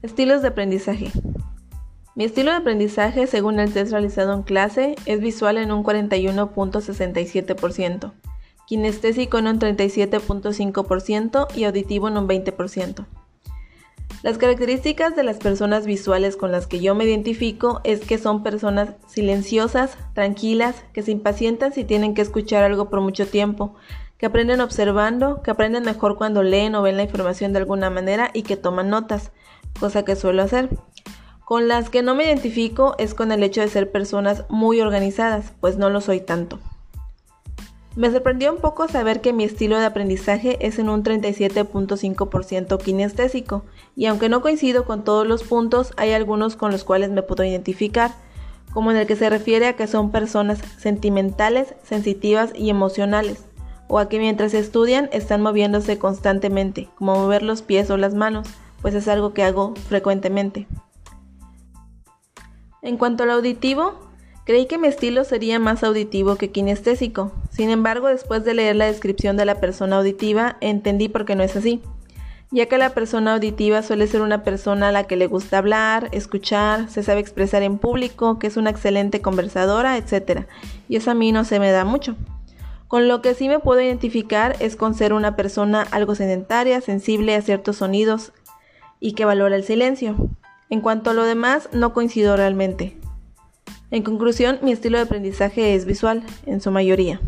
Estilos de aprendizaje. Mi estilo de aprendizaje, según el test realizado en clase, es visual en un 41.67%, kinestésico en un 37.5% y auditivo en un 20%. Las características de las personas visuales con las que yo me identifico es que son personas silenciosas, tranquilas, que se impacientan si tienen que escuchar algo por mucho tiempo, que aprenden observando, que aprenden mejor cuando leen o ven la información de alguna manera y que toman notas, cosa que suelo hacer. Con las que no me identifico es con el hecho de ser personas muy organizadas, pues no lo soy tanto. Me sorprendió un poco saber que mi estilo de aprendizaje es en un 37.5% kinestésico, y aunque no coincido con todos los puntos, hay algunos con los cuales me puedo identificar, como en el que se refiere a que son personas sentimentales, sensitivas y emocionales, o a que mientras estudian están moviéndose constantemente, como mover los pies o las manos, pues es algo que hago frecuentemente. En cuanto al auditivo, creí que mi estilo sería más auditivo que kinestésico. Sin embargo, después de leer la descripción de la persona auditiva, entendí por qué no es así, ya que la persona auditiva suele ser una persona a la que le gusta hablar, escuchar, se sabe expresar en público, que es una excelente conversadora, etc. Y eso a mí no se me da mucho. Con lo que sí me puedo identificar es con ser una persona algo sedentaria, sensible a ciertos sonidos y que valora el silencio. En cuanto a lo demás, no coincido realmente. En conclusión, mi estilo de aprendizaje es visual, en su mayoría.